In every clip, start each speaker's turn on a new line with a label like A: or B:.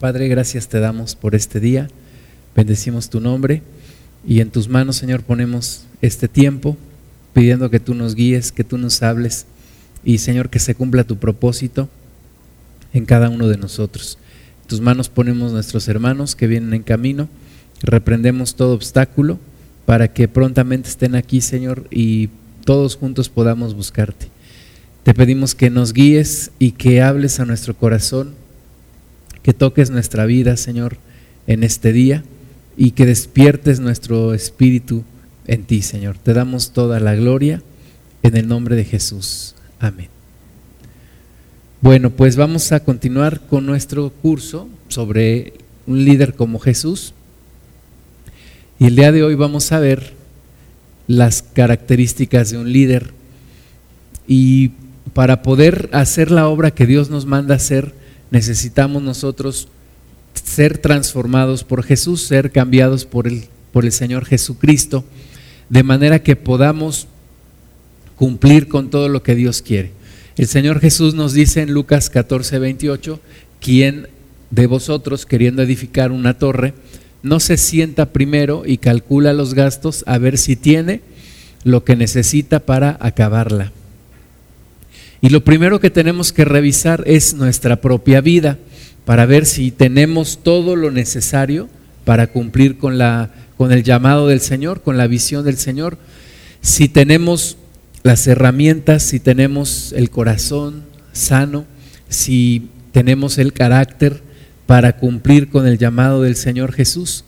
A: Padre, gracias te damos por este día. Bendecimos tu nombre y en tus manos, Señor, ponemos este tiempo pidiendo que tú nos guíes, que tú nos hables y, Señor, que se cumpla tu propósito en cada uno de nosotros. En tus manos ponemos nuestros hermanos que vienen en camino, reprendemos todo obstáculo para que prontamente estén aquí, Señor, y todos juntos podamos buscarte. Te pedimos que nos guíes y que hables a nuestro corazón que toques nuestra vida, Señor, en este día y que despiertes nuestro espíritu en ti, Señor. Te damos toda la gloria en el nombre de Jesús. Amén. Bueno, pues vamos a continuar con nuestro curso sobre un líder como Jesús. Y el día de hoy vamos a ver las características de un líder. Y para poder hacer la obra que Dios nos manda hacer, necesitamos nosotros ser transformados por Jesús, ser cambiados por el, por el Señor Jesucristo, de manera que podamos cumplir con todo lo que Dios quiere. El Señor Jesús nos dice en Lucas 14, 28, ¿quién de vosotros, queriendo edificar una torre, no se sienta primero y calcula los gastos a ver si tiene lo que necesita para acabarla? Y lo primero que tenemos que revisar es nuestra propia vida para ver si tenemos todo lo necesario para cumplir con, la, con el llamado del Señor, con la visión del Señor, si tenemos las herramientas, si tenemos el corazón sano, si tenemos el carácter para cumplir con el llamado del Señor Jesús.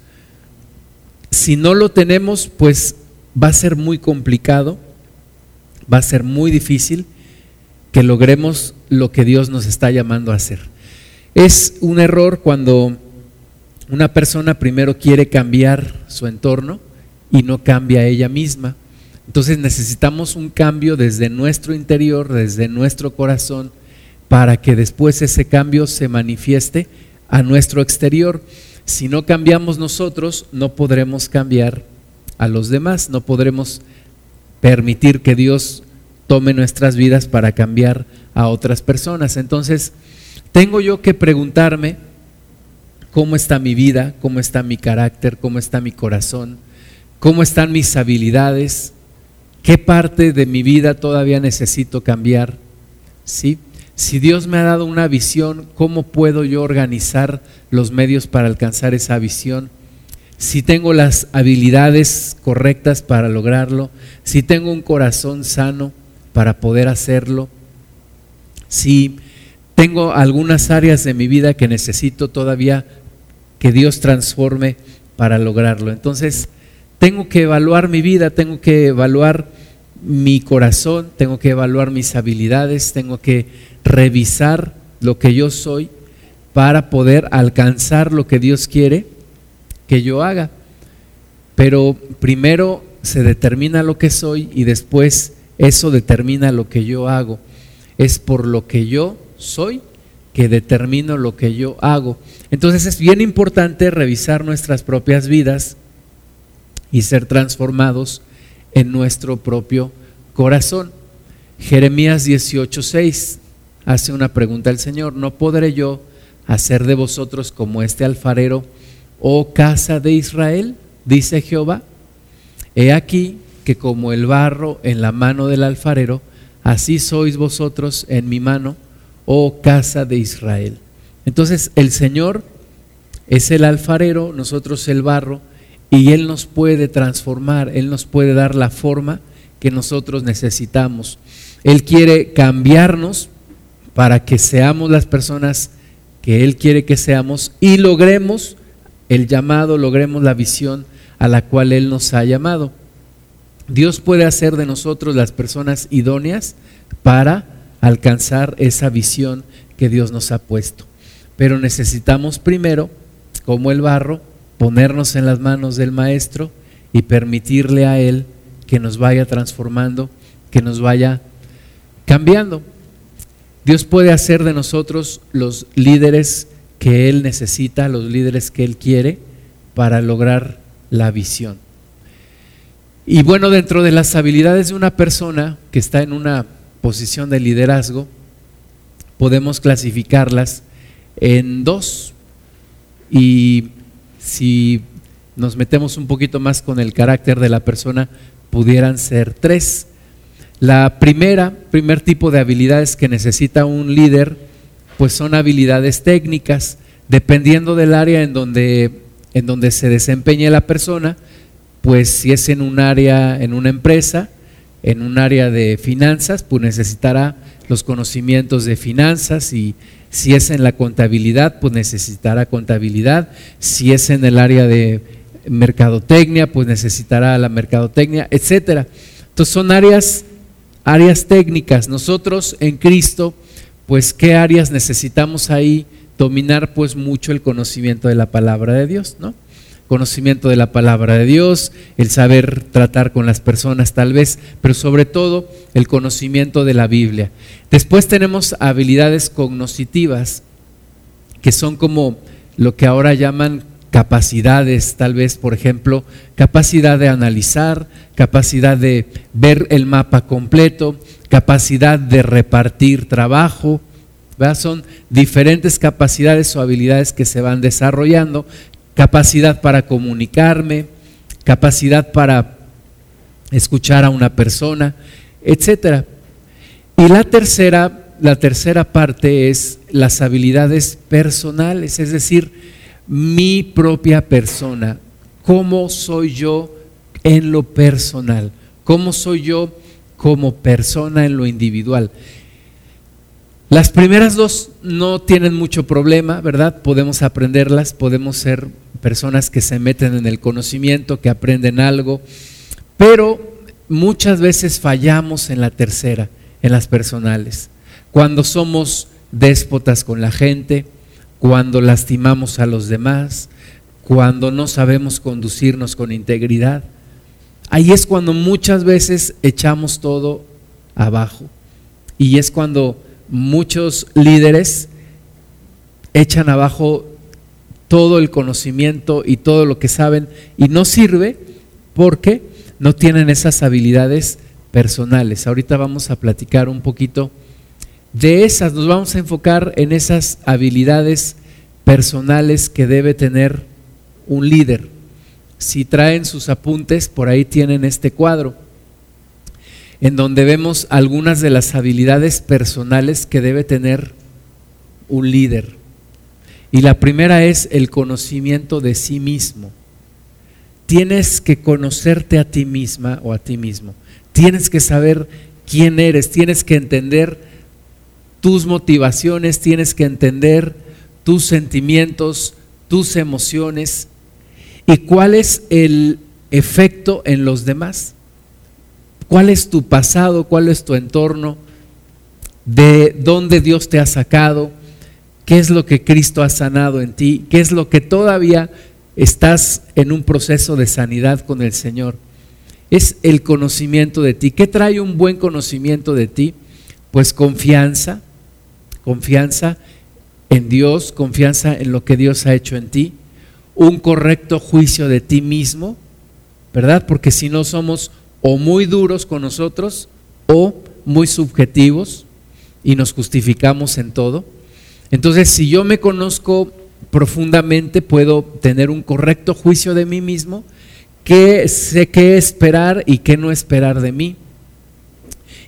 A: Si no lo tenemos, pues va a ser muy complicado, va a ser muy difícil que logremos lo que Dios nos está llamando a hacer. Es un error cuando una persona primero quiere cambiar su entorno y no cambia ella misma. Entonces necesitamos un cambio desde nuestro interior, desde nuestro corazón, para que después ese cambio se manifieste a nuestro exterior. Si no cambiamos nosotros, no podremos cambiar a los demás, no podremos permitir que Dios tome nuestras vidas para cambiar a otras personas. Entonces, tengo yo que preguntarme cómo está mi vida, cómo está mi carácter, cómo está mi corazón, cómo están mis habilidades, qué parte de mi vida todavía necesito cambiar. ¿Sí? Si Dios me ha dado una visión, ¿cómo puedo yo organizar los medios para alcanzar esa visión? Si tengo las habilidades correctas para lograrlo, si tengo un corazón sano, para poder hacerlo. Si tengo algunas áreas de mi vida que necesito todavía que Dios transforme para lograrlo. Entonces, tengo que evaluar mi vida, tengo que evaluar mi corazón, tengo que evaluar mis habilidades, tengo que revisar lo que yo soy para poder alcanzar lo que Dios quiere que yo haga. Pero primero se determina lo que soy y después eso determina lo que yo hago. Es por lo que yo soy que determino lo que yo hago. Entonces es bien importante revisar nuestras propias vidas y ser transformados en nuestro propio corazón. Jeremías 18:6 hace una pregunta al Señor, ¿no podré yo hacer de vosotros como este alfarero, oh casa de Israel? Dice Jehová. He aquí que como el barro en la mano del alfarero, así sois vosotros en mi mano, oh casa de Israel. Entonces el Señor es el alfarero, nosotros el barro, y Él nos puede transformar, Él nos puede dar la forma que nosotros necesitamos. Él quiere cambiarnos para que seamos las personas que Él quiere que seamos y logremos el llamado, logremos la visión a la cual Él nos ha llamado. Dios puede hacer de nosotros las personas idóneas para alcanzar esa visión que Dios nos ha puesto. Pero necesitamos primero, como el barro, ponernos en las manos del Maestro y permitirle a Él que nos vaya transformando, que nos vaya cambiando. Dios puede hacer de nosotros los líderes que Él necesita, los líderes que Él quiere para lograr la visión. Y bueno, dentro de las habilidades de una persona que está en una posición de liderazgo, podemos clasificarlas en dos. y si nos metemos un poquito más con el carácter de la persona, pudieran ser tres. La primera, primer tipo de habilidades que necesita un líder, pues son habilidades técnicas, dependiendo del área en donde, en donde se desempeñe la persona, pues si es en un área, en una empresa, en un área de finanzas, pues necesitará los conocimientos de finanzas y si es en la contabilidad, pues necesitará contabilidad, si es en el área de mercadotecnia, pues necesitará la mercadotecnia, etcétera. Entonces son áreas áreas técnicas. Nosotros en Cristo, pues qué áreas necesitamos ahí dominar pues mucho el conocimiento de la palabra de Dios, ¿no? Conocimiento de la palabra de Dios, el saber tratar con las personas tal vez, pero sobre todo el conocimiento de la Biblia. Después tenemos habilidades cognoscitivas, que son como lo que ahora llaman capacidades, tal vez, por ejemplo, capacidad de analizar, capacidad de ver el mapa completo, capacidad de repartir trabajo. Son diferentes capacidades o habilidades que se van desarrollando, capacidad para comunicarme, capacidad para escuchar a una persona, etcétera. Y la tercera, la tercera parte es las habilidades personales, es decir, mi propia persona, cómo soy yo en lo personal, cómo soy yo como persona en lo individual. Las primeras dos no tienen mucho problema, ¿verdad? Podemos aprenderlas, podemos ser personas que se meten en el conocimiento, que aprenden algo, pero muchas veces fallamos en la tercera, en las personales. Cuando somos déspotas con la gente, cuando lastimamos a los demás, cuando no sabemos conducirnos con integridad. Ahí es cuando muchas veces echamos todo abajo. Y es cuando muchos líderes echan abajo todo el conocimiento y todo lo que saben y no sirve porque no tienen esas habilidades personales. Ahorita vamos a platicar un poquito de esas, nos vamos a enfocar en esas habilidades personales que debe tener un líder. Si traen sus apuntes, por ahí tienen este cuadro, en donde vemos algunas de las habilidades personales que debe tener un líder. Y la primera es el conocimiento de sí mismo. Tienes que conocerte a ti misma o a ti mismo. Tienes que saber quién eres, tienes que entender tus motivaciones, tienes que entender tus sentimientos, tus emociones y cuál es el efecto en los demás. ¿Cuál es tu pasado? ¿Cuál es tu entorno? ¿De dónde Dios te ha sacado? ¿Qué es lo que Cristo ha sanado en ti? ¿Qué es lo que todavía estás en un proceso de sanidad con el Señor? Es el conocimiento de ti. ¿Qué trae un buen conocimiento de ti? Pues confianza, confianza en Dios, confianza en lo que Dios ha hecho en ti, un correcto juicio de ti mismo, ¿verdad? Porque si no somos o muy duros con nosotros o muy subjetivos y nos justificamos en todo. Entonces, si yo me conozco profundamente, puedo tener un correcto juicio de mí mismo, que sé qué esperar y qué no esperar de mí.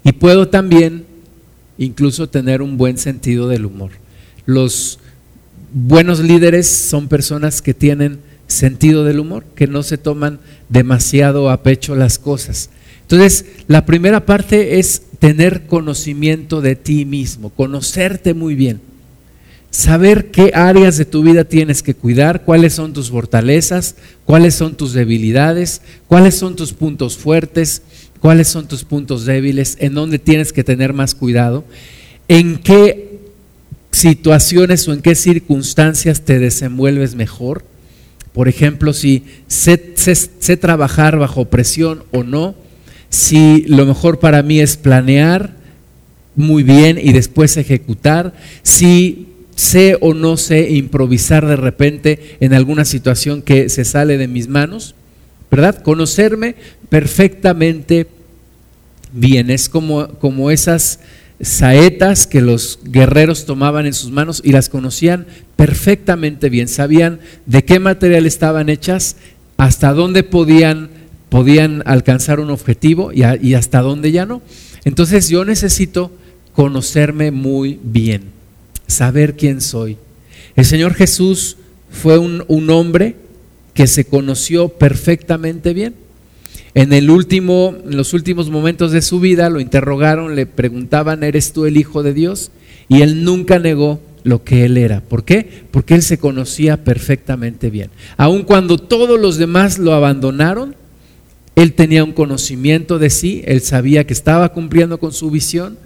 A: Y puedo también incluso tener un buen sentido del humor. Los buenos líderes son personas que tienen sentido del humor, que no se toman demasiado a pecho las cosas. Entonces, la primera parte es tener conocimiento de ti mismo, conocerte muy bien, saber qué áreas de tu vida tienes que cuidar, cuáles son tus fortalezas, cuáles son tus debilidades, cuáles son tus puntos fuertes, cuáles son tus puntos débiles, en dónde tienes que tener más cuidado, en qué situaciones o en qué circunstancias te desenvuelves mejor. Por ejemplo, si sé, trabajar bajo presión o no, si lo mejor para mí es planear muy bien y después ejecutar, si sé o no sé improvisar de repente en alguna situación que se sale de mis manos, ¿verdad? Conocerme perfectamente bien. Es como, como esas saetas que los guerreros tomaban en sus manos y las conocían perfectamente bien, sabían de qué material estaban hechas, hasta dónde podían, podían alcanzar un objetivo y, y hasta dónde ya no. Entonces yo necesito conocerme muy bien, saber quién soy. El Señor Jesús fue un, un hombre que se conoció perfectamente bien. En, el último, en los últimos momentos de su vida lo interrogaron, le preguntaban, ¿eres tú el Hijo de Dios? Y él nunca negó lo que él era. ¿Por qué? Porque él se conocía perfectamente bien. Aun cuando todos los demás lo abandonaron, él tenía un conocimiento de sí, él sabía que estaba cumpliendo con su visión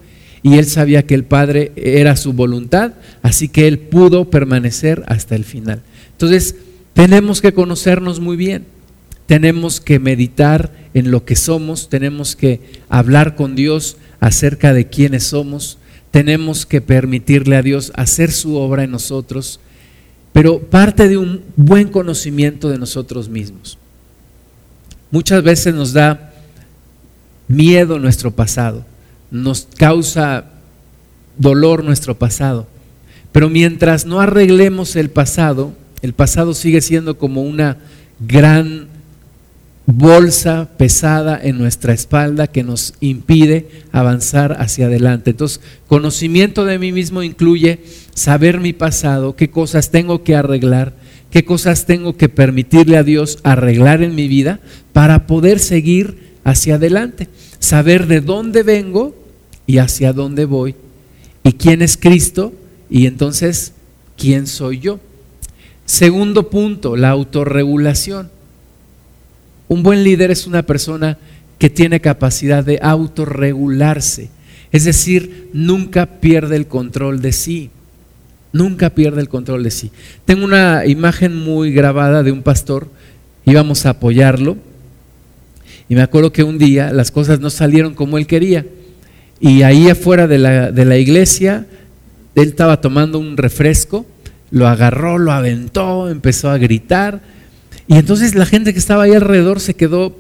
A: y él sabía que el Padre era su voluntad, así que él pudo permanecer hasta el final. Entonces, tenemos que conocernos muy bien tenemos que meditar en lo que somos, tenemos que hablar con Dios acerca de quiénes somos, tenemos que permitirle a Dios hacer su obra en nosotros, pero parte de un buen conocimiento de nosotros mismos. Muchas veces nos da miedo nuestro pasado, nos causa dolor nuestro pasado, pero mientras no arreglemos el pasado, el pasado sigue siendo como una gran bolsa pesada en nuestra espalda que nos impide avanzar hacia adelante. Entonces, conocimiento de mí mismo incluye saber mi pasado, qué cosas tengo que arreglar, qué cosas tengo que permitirle a Dios arreglar en mi vida para poder seguir hacia adelante. Saber de dónde vengo y hacia dónde voy. Y quién es Cristo y entonces quién soy yo. Segundo punto, la autorregulación. Un buen líder es una persona que tiene capacidad de autorregularse, es decir, nunca pierde el control de sí, nunca pierde el control de sí. Tengo una imagen muy grabada de un pastor, íbamos a apoyarlo, y me acuerdo que un día las cosas no salieron como él quería, y ahí afuera de la, de la iglesia, él estaba tomando un refresco, lo agarró, lo aventó, empezó a gritar, y entonces la gente que estaba ahí alrededor se quedó,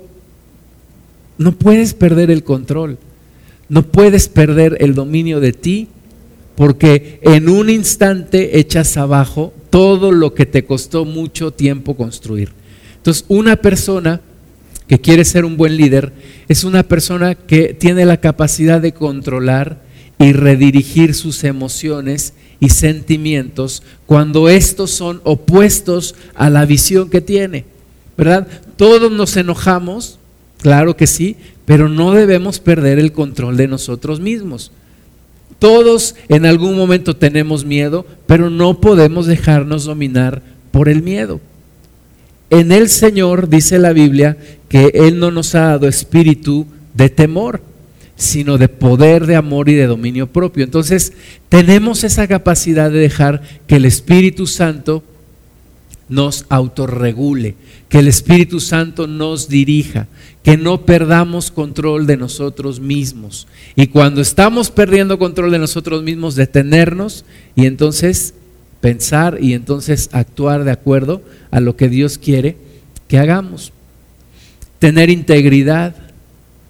A: no puedes perder el control, no puedes perder el dominio de ti, porque en un instante echas abajo todo lo que te costó mucho tiempo construir. Entonces, una persona que quiere ser un buen líder es una persona que tiene la capacidad de controlar y redirigir sus emociones y sentimientos cuando estos son opuestos a la visión que tiene. ¿Verdad? Todos nos enojamos, claro que sí, pero no debemos perder el control de nosotros mismos. Todos en algún momento tenemos miedo, pero no podemos dejarnos dominar por el miedo. En el Señor dice la Biblia que Él no nos ha dado espíritu de temor, sino de poder, de amor y de dominio propio. Entonces, tenemos esa capacidad de dejar que el Espíritu Santo nos autorregule, que el Espíritu Santo nos dirija, que no perdamos control de nosotros mismos. Y cuando estamos perdiendo control de nosotros mismos, detenernos y entonces pensar y entonces actuar de acuerdo a lo que Dios quiere que hagamos. Tener integridad,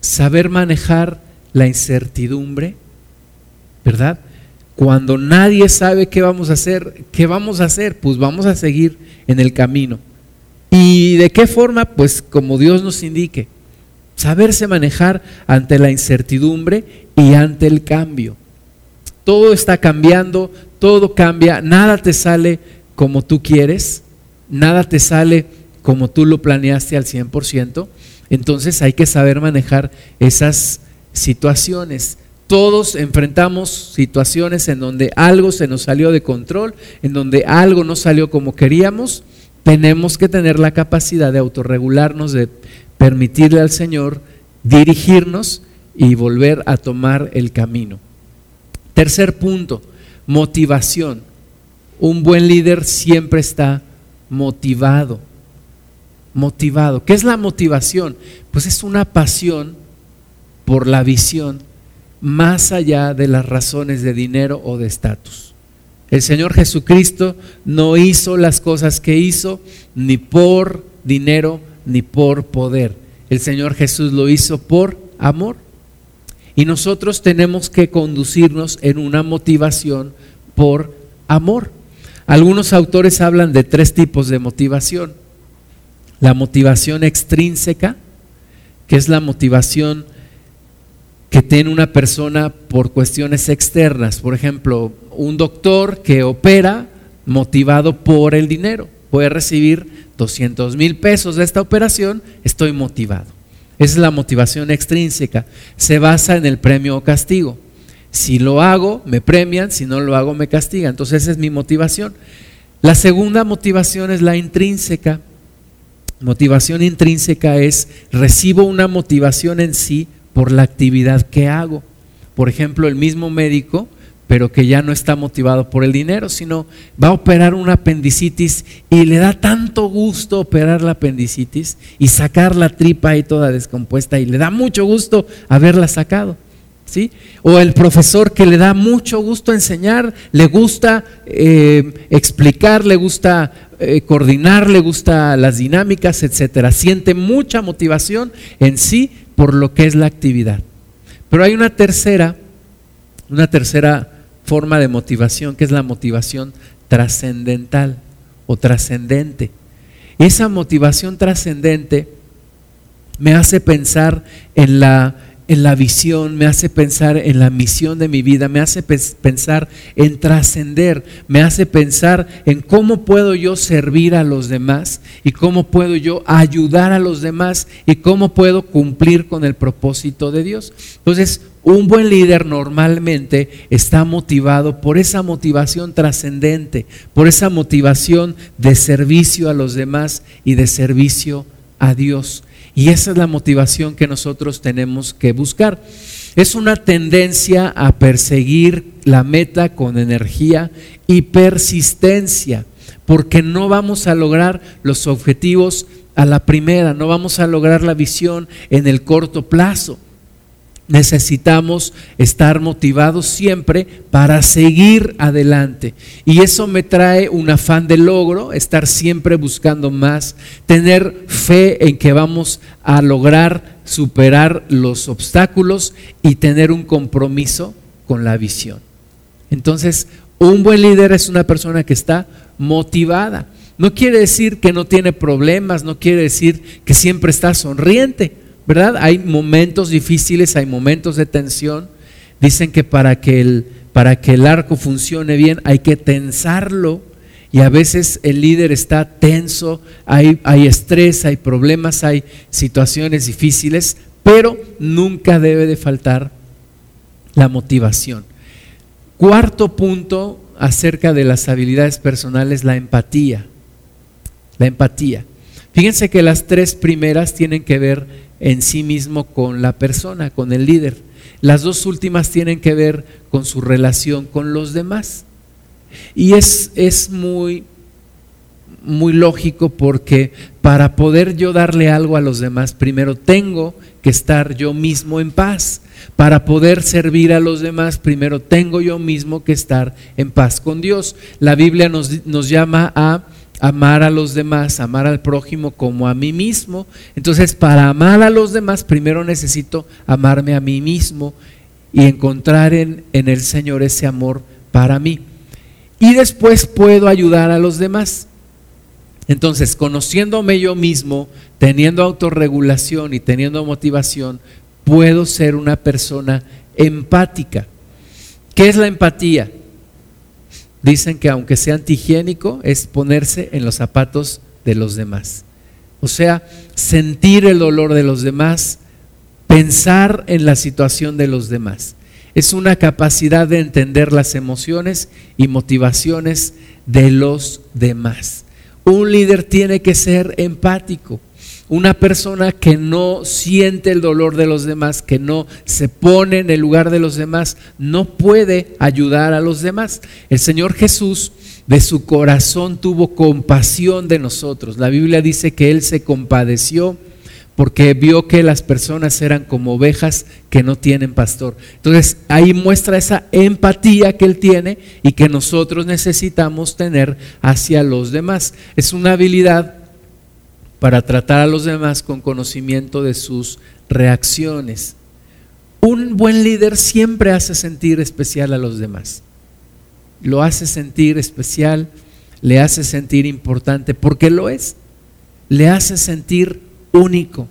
A: saber manejar la incertidumbre, ¿verdad? Cuando nadie sabe qué vamos a hacer, ¿qué vamos a hacer? Pues vamos a seguir en el camino. ¿Y de qué forma? Pues como Dios nos indique. Saberse manejar ante la incertidumbre y ante el cambio. Todo está cambiando, todo cambia, nada te sale como tú quieres, nada te sale como tú lo planeaste al 100%. Entonces hay que saber manejar esas situaciones. Todos enfrentamos situaciones en donde algo se nos salió de control, en donde algo no salió como queríamos. Tenemos que tener la capacidad de autorregularnos, de permitirle al Señor dirigirnos y volver a tomar el camino. Tercer punto, motivación. Un buen líder siempre está motivado. Motivado. ¿Qué es la motivación? Pues es una pasión por la visión más allá de las razones de dinero o de estatus. El Señor Jesucristo no hizo las cosas que hizo ni por dinero ni por poder. El Señor Jesús lo hizo por amor. Y nosotros tenemos que conducirnos en una motivación por amor. Algunos autores hablan de tres tipos de motivación. La motivación extrínseca, que es la motivación que tiene una persona por cuestiones externas. Por ejemplo, un doctor que opera motivado por el dinero. Puede recibir 200 mil pesos de esta operación, estoy motivado. Es la motivación extrínseca. Se basa en el premio o castigo. Si lo hago, me premian, si no lo hago, me castigan. Entonces esa es mi motivación. La segunda motivación es la intrínseca. Motivación intrínseca es recibo una motivación en sí por la actividad que hago. Por ejemplo, el mismo médico, pero que ya no está motivado por el dinero, sino va a operar una apendicitis y le da tanto gusto operar la apendicitis y sacar la tripa ahí toda descompuesta y le da mucho gusto haberla sacado. ¿Sí? O el profesor que le da mucho gusto enseñar, le gusta eh, explicar, le gusta eh, coordinar, le gusta las dinámicas, etcétera. Siente mucha motivación en sí por lo que es la actividad. Pero hay una tercera, una tercera forma de motivación que es la motivación trascendental o trascendente. Esa motivación trascendente me hace pensar en la en la visión, me hace pensar en la misión de mi vida, me hace pensar en trascender, me hace pensar en cómo puedo yo servir a los demás y cómo puedo yo ayudar a los demás y cómo puedo cumplir con el propósito de Dios. Entonces, un buen líder normalmente está motivado por esa motivación trascendente, por esa motivación de servicio a los demás y de servicio a Dios. Y esa es la motivación que nosotros tenemos que buscar. Es una tendencia a perseguir la meta con energía y persistencia, porque no vamos a lograr los objetivos a la primera, no vamos a lograr la visión en el corto plazo necesitamos estar motivados siempre para seguir adelante. Y eso me trae un afán de logro, estar siempre buscando más, tener fe en que vamos a lograr superar los obstáculos y tener un compromiso con la visión. Entonces, un buen líder es una persona que está motivada. No quiere decir que no tiene problemas, no quiere decir que siempre está sonriente ¿verdad? Hay momentos difíciles, hay momentos de tensión. Dicen que para que el, para que el arco funcione bien hay que tensarlo y a veces el líder está tenso, hay, hay estrés, hay problemas, hay situaciones difíciles, pero nunca debe de faltar la motivación. Cuarto punto acerca de las habilidades personales, la empatía. La empatía. Fíjense que las tres primeras tienen que ver en sí mismo con la persona, con el líder. Las dos últimas tienen que ver con su relación con los demás. Y es, es muy, muy lógico porque para poder yo darle algo a los demás, primero tengo que estar yo mismo en paz. Para poder servir a los demás, primero tengo yo mismo que estar en paz con Dios. La Biblia nos, nos llama a amar a los demás, amar al prójimo como a mí mismo. Entonces, para amar a los demás, primero necesito amarme a mí mismo y encontrar en, el Señor ese amor para mí. Y después puedo ayudar a los demás. Entonces, conociéndome yo mismo, teniendo autorregulación y teniendo motivación, puedo ser una persona empática. ¿Qué es la empatía? Dicen que aunque sea antihigiénico, es ponerse en los zapatos de los demás. O sea, sentir el dolor de los demás, pensar en la situación de los demás. Es una capacidad de entender las emociones y motivaciones de los demás. Un líder tiene que ser empático. Una persona que no siente el dolor de los demás, que no se pone en el lugar de los demás, no puede ayudar a los demás. El Señor Jesús de su corazón tuvo compasión de nosotros. La Biblia dice que Él se compadeció porque vio que las personas eran como ovejas que no tienen pastor. Entonces ahí muestra esa empatía que Él tiene y que nosotros necesitamos tener hacia los demás. Es una habilidad para tratar a los demás con conocimiento de sus reacciones. un buen líder siempre hace sentir especial a los demás. Lo hace sentir especial, le hace sentir importante, porque lo es. Le hace sentir único.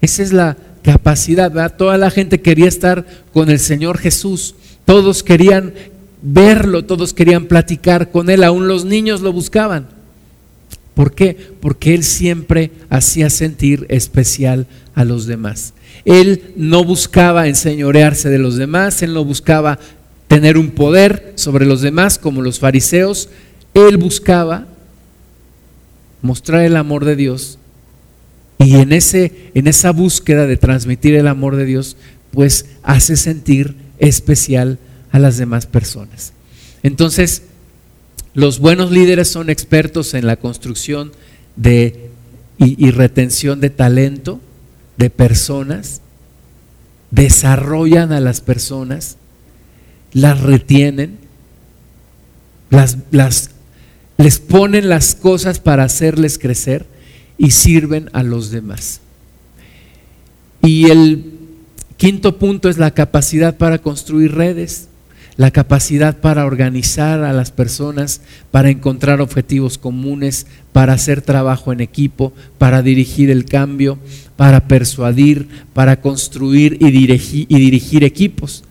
A: Esa es la capacidad. Toda la gente quería estar con el Señor Jesús. Todos querían verlo, todos querían platicar con Él, aún los niños lo buscaban. ¿Por qué? Porque Él siempre hacía sentir especial a los demás. Él no buscaba enseñorearse de los demás, Él no buscaba tener un poder sobre los demás como los fariseos. Él buscaba mostrar el amor de Dios y en, ese, en esa búsqueda de transmitir el amor de Dios, pues hace sentir especial a las demás personas. Entonces, los buenos líderes son expertos en la construcción de, y, retención de talento, de personas, desarrollan a las personas, las retienen, las, las, les ponen las cosas para hacerles crecer y sirven a los demás. Y el quinto punto es la capacidad para construir redes la capacidad para organizar a las personas, para encontrar objetivos comunes, para hacer trabajo en equipo, para dirigir el cambio, para persuadir, para construir y dirigir, equipos.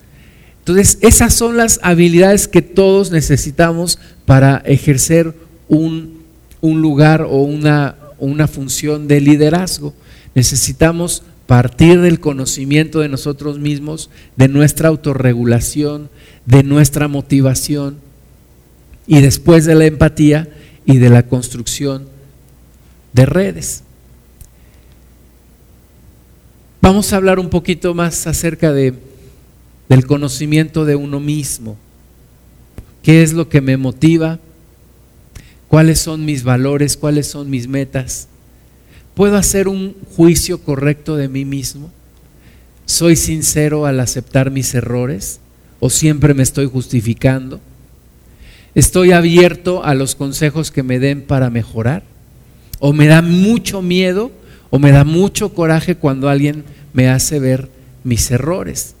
A: Entonces, esas son las habilidades que todos necesitamos para ejercer un, un lugar o una, una función de liderazgo. Necesitamos partir del conocimiento de nosotros mismos, de nuestra autorregulación, de nuestra motivación y después de la empatía y de la construcción de redes. Vamos a hablar un poquito más acerca de, del conocimiento de uno mismo. ¿Qué es lo que me motiva? ¿Cuáles son mis valores? ¿Cuáles son mis metas? ¿Puedo hacer un juicio correcto de mí mismo? ¿Soy sincero al aceptar mis errores? ¿O siempre me estoy justificando? ¿Estoy abierto a los consejos que me den para mejorar? ¿O me da mucho miedo o me da mucho coraje cuando alguien me hace ver mis errores?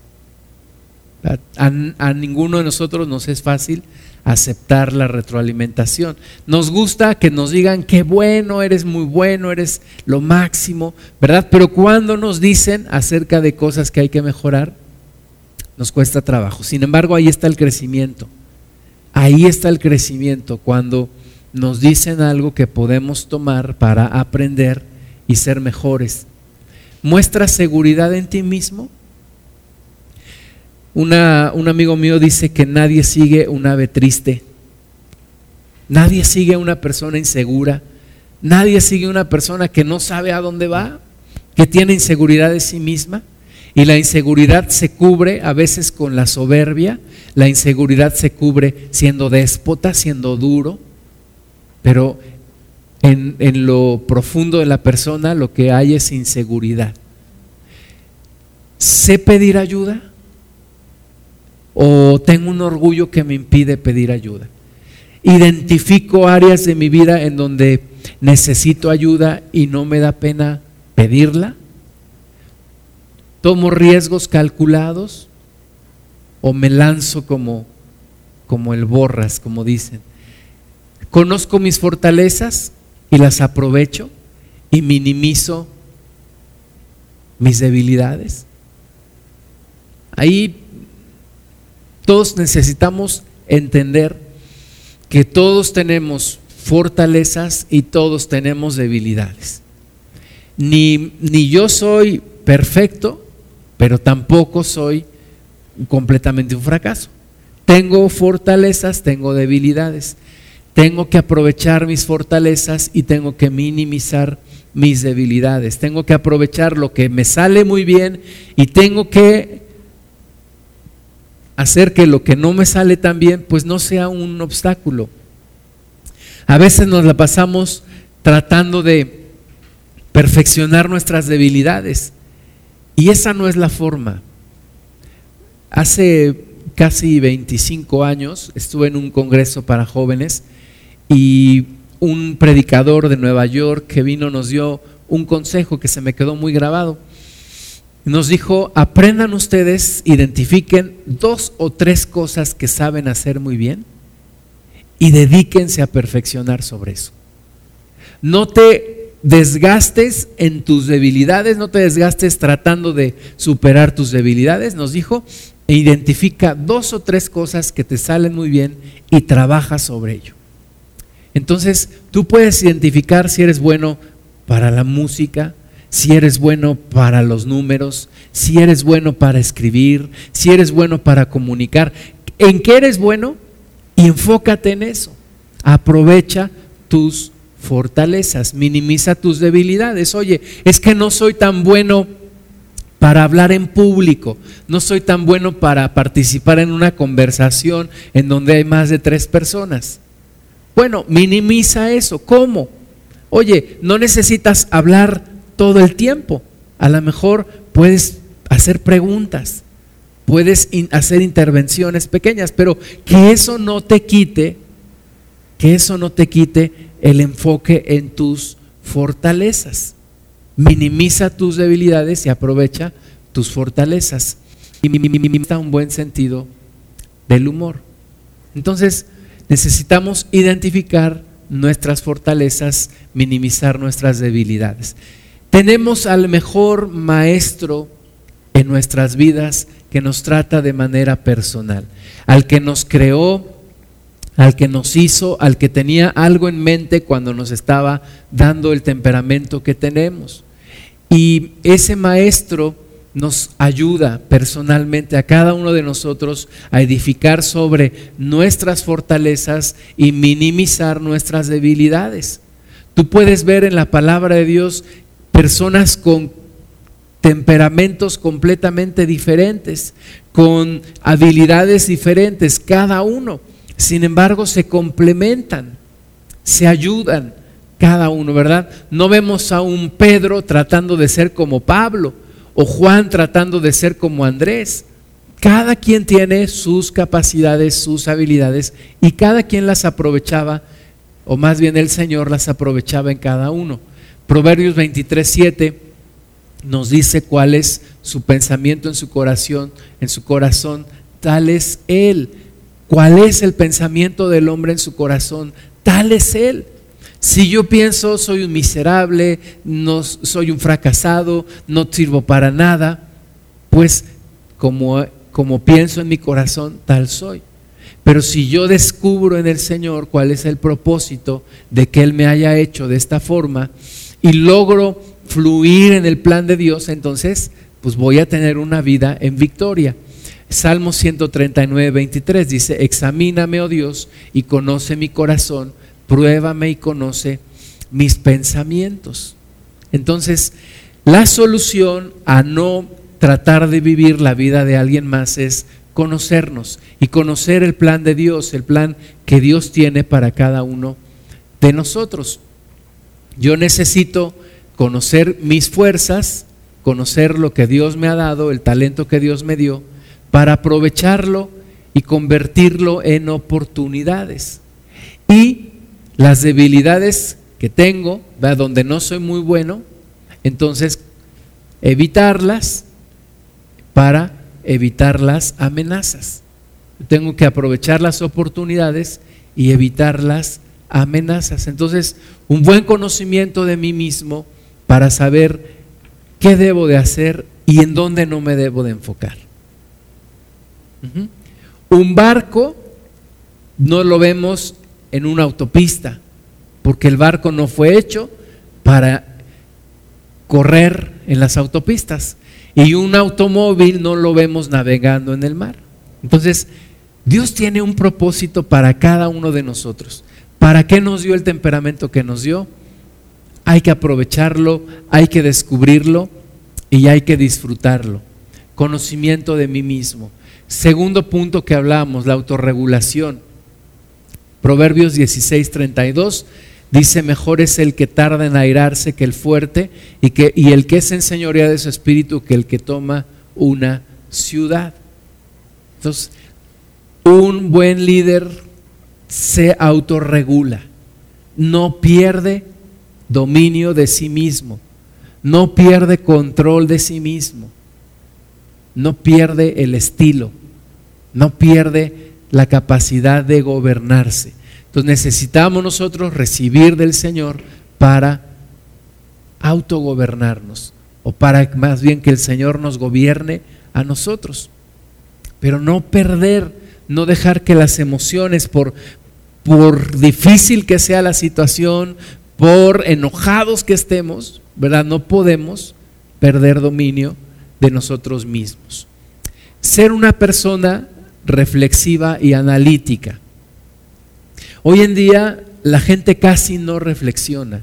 A: A, ninguno de nosotros nos es fácil aceptar la retroalimentación. Nos gusta que nos digan qué bueno, eres muy bueno, eres lo máximo, ¿verdad? Pero cuando nos dicen acerca de cosas que hay que mejorar, nos cuesta trabajo. Sin embargo, ahí está el crecimiento. Ahí está el crecimiento cuando nos dicen algo que podemos tomar para aprender y ser mejores. ¿Muestra seguridad en ti mismo? un amigo mío dice que nadie sigue un ave triste. Nadie sigue a una persona insegura. Nadie sigue a una persona que no sabe a dónde va, que tiene inseguridad de sí misma. Y la inseguridad se cubre a veces con la soberbia, la inseguridad se cubre siendo déspota, siendo duro, pero en, en, lo profundo de la persona lo que hay es inseguridad. ¿Sé pedir ayuda? o tengo un orgullo que me impide pedir ayuda. Identifico áreas de mi vida en donde necesito ayuda y no me da pena pedirla. Tomo riesgos calculados o me lanzo como como el borras, como dicen. Conozco mis fortalezas y las aprovecho y minimizo mis debilidades. Ahí todos necesitamos entender que todos tenemos fortalezas y todos tenemos debilidades. Ni, ni yo soy perfecto, pero tampoco soy completamente un fracaso. Tengo fortalezas, tengo debilidades. Tengo que aprovechar mis fortalezas y tengo que minimizar mis debilidades. Tengo que aprovechar lo que me sale muy bien y tengo que hacer que lo que no me sale tan bien, pues no sea un obstáculo. A veces nos la pasamos tratando de perfeccionar nuestras debilidades y esa no es la forma. Hace casi 25 años estuve en un congreso para jóvenes y un predicador de Nueva York que vino nos dio un consejo que se me quedó muy grabado. nos dijo, aprendan ustedes, identifiquen dos o tres cosas que saben hacer muy bien y dedíquense a perfeccionar sobre eso. No te desgastes en tus debilidades, no te desgastes tratando de superar tus debilidades, nos dijo, e identifica dos o tres cosas que te salen muy bien y trabaja sobre ello. Entonces, tú puedes identificar si eres bueno para la música, si eres bueno para los números, si eres bueno para escribir, si eres bueno para comunicar. ¿En qué eres bueno? Y enfócate en eso. Aprovecha tus fortalezas, minimiza tus debilidades. Oye, es que no soy tan bueno para hablar en público, no soy tan bueno para participar en una conversación en donde hay más de tres personas. Bueno, minimiza eso. ¿Cómo? Oye, no necesitas hablar todo el tiempo. A lo mejor puedes hacer preguntas, puedes hacer intervenciones pequeñas, pero que eso no te quite, que eso no te quite el enfoque en tus fortalezas. Minimiza tus debilidades y aprovecha tus fortalezas. Y minimiza un buen sentido del humor. Entonces, necesitamos identificar nuestras fortalezas, minimizar nuestras debilidades. Tenemos al mejor maestro en nuestras vidas que nos trata de manera personal, al que nos creó, al que nos hizo, al que tenía algo en mente cuando nos estaba dando el temperamento que tenemos. Y ese maestro nos ayuda personalmente a cada uno de nosotros a edificar sobre nuestras fortalezas y minimizar nuestras debilidades. Tú puedes ver en la palabra de Dios personas con temperamentos completamente diferentes, con habilidades diferentes, cada uno. Sin embargo, se complementan, se ayudan cada uno, ¿verdad? No vemos a un Pedro tratando de ser como Pablo o Juan tratando de ser como Andrés. Cada quien tiene sus capacidades, sus habilidades y cada quien las aprovechaba, o más bien el Señor las aprovechaba en cada uno. Proverbios 23, 7 nos dice cuál es su pensamiento en su corazón, en su corazón, tal es Él. ¿Cuál es el pensamiento del hombre en su corazón? Tal es Él. Si yo pienso soy un miserable, no soy un fracasado, no sirvo para nada, pues como, como pienso en mi corazón, tal soy. Pero si yo descubro en el Señor cuál es el propósito de que Él me haya hecho de esta forma, y logro fluir en el plan de Dios, entonces pues voy a tener una vida en victoria. Salmo 139, 23 dice, examíname, oh Dios, y conoce mi corazón, pruébame y conoce mis pensamientos. Entonces, la solución a no tratar de vivir la vida de alguien más es conocernos y conocer el plan de Dios, el plan que Dios tiene para cada uno de nosotros. Yo necesito conocer mis fuerzas, conocer lo que Dios me ha dado, el talento que Dios me dio, para aprovecharlo y convertirlo en oportunidades. Y las debilidades que tengo, donde no soy muy bueno, entonces evitarlas para evitar las amenazas. Tengo que aprovechar las oportunidades y evitar las amenazas. Entonces, un buen conocimiento de mí mismo para saber qué debo de hacer y en dónde no me debo de enfocar. Un barco no lo vemos en una autopista, porque el barco no fue hecho para correr en las autopistas. Y un automóvil no lo vemos navegando en el mar. Entonces, Dios tiene un propósito para cada uno de nosotros. ¿Para qué nos dio el temperamento que nos dio? Hay que aprovecharlo, hay que descubrirlo y hay que disfrutarlo. Conocimiento de mí mismo. Segundo punto que hablamos, la autorregulación. Proverbios 16, 32 dice, mejor es el que tarda en airarse que el fuerte y, que, y el que es en señoría de su espíritu que el que toma una ciudad. Entonces, un buen líder se autorregula, no pierde dominio de sí mismo, no pierde control de sí mismo. no pierde el estilo, no pierde la capacidad de gobernarse. Entonces necesitamos nosotros recibir del Señor para autogobernarnos o para más bien que el Señor nos gobierne a nosotros. Pero no perder, no dejar que las emociones, por, por difícil que sea la situación, por enojados que estemos, ¿verdad? No podemos perder dominio de nosotros mismos. Ser una persona reflexiva y analítica. Hoy en día la gente casi no reflexiona,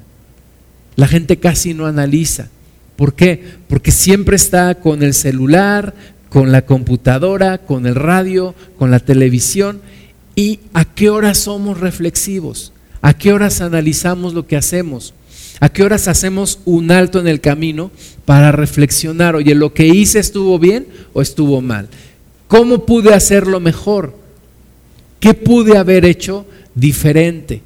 A: la gente casi no analiza. ¿Por qué? Porque siempre está con el celular, con la computadora, con el radio, con la televisión. ¿Y a qué horas somos reflexivos? ¿A qué horas analizamos lo que hacemos? ¿A qué horas hacemos un alto en el camino para reflexionar? Oye, ¿lo que hice estuvo bien o estuvo mal? ¿Cómo pude hacerlo mejor? ¿Qué pude haber hecho diferente?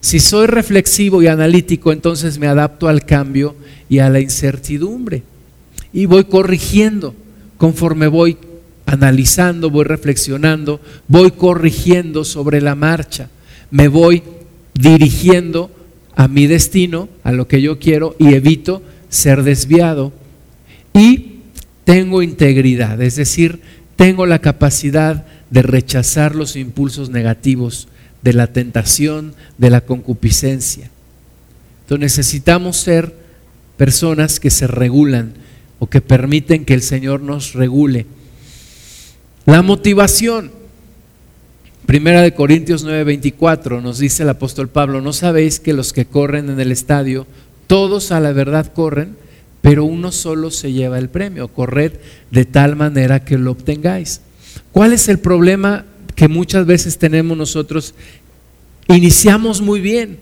A: Si soy reflexivo y analítico, entonces me adapto al cambio y a la incertidumbre. Y voy corrigiendo conforme voy analizando, voy reflexionando, voy corrigiendo sobre la marcha. Me voy dirigiendo a mi destino, a lo que yo quiero y evito ser desviado. Y tengo integridad, es decir, tengo la capacidad de rechazar los impulsos negativos de la tentación, de la concupiscencia. Entonces necesitamos ser personas que se regulan o que permiten que el Señor nos regule. La motivación. Primera de Corintios 9:24 nos dice el apóstol Pablo, ¿no sabéis que los que corren en el estadio, todos a la verdad corren, pero uno solo se lleva el premio. Corred de tal manera que lo obtengáis. ¿Cuál es el problema que muchas veces tenemos nosotros? Iniciamos muy bien,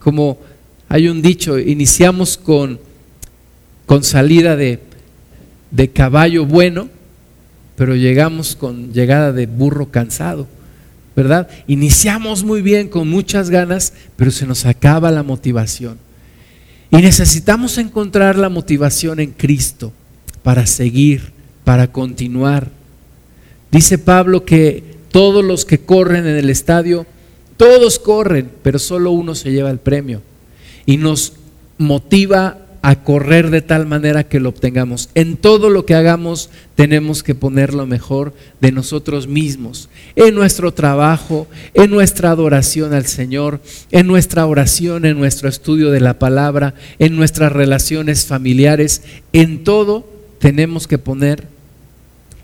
A: como hay un dicho, iniciamos con, con salida de, de caballo bueno, pero llegamos con llegada de burro cansado, ¿verdad? Iniciamos muy bien, con muchas ganas, pero se nos acaba la motivación. Y necesitamos encontrar la motivación en Cristo para seguir, para continuar. Dice Pablo que todos los que corren en el estadio, todos corren, pero solo uno se lleva el premio. Y nos motiva a correr de tal manera que lo obtengamos. En todo lo que hagamos tenemos que poner lo mejor de nosotros mismos, en nuestro trabajo, en nuestra adoración al Señor, en nuestra oración, en nuestro estudio de la palabra, en nuestras relaciones familiares, en todo tenemos que poner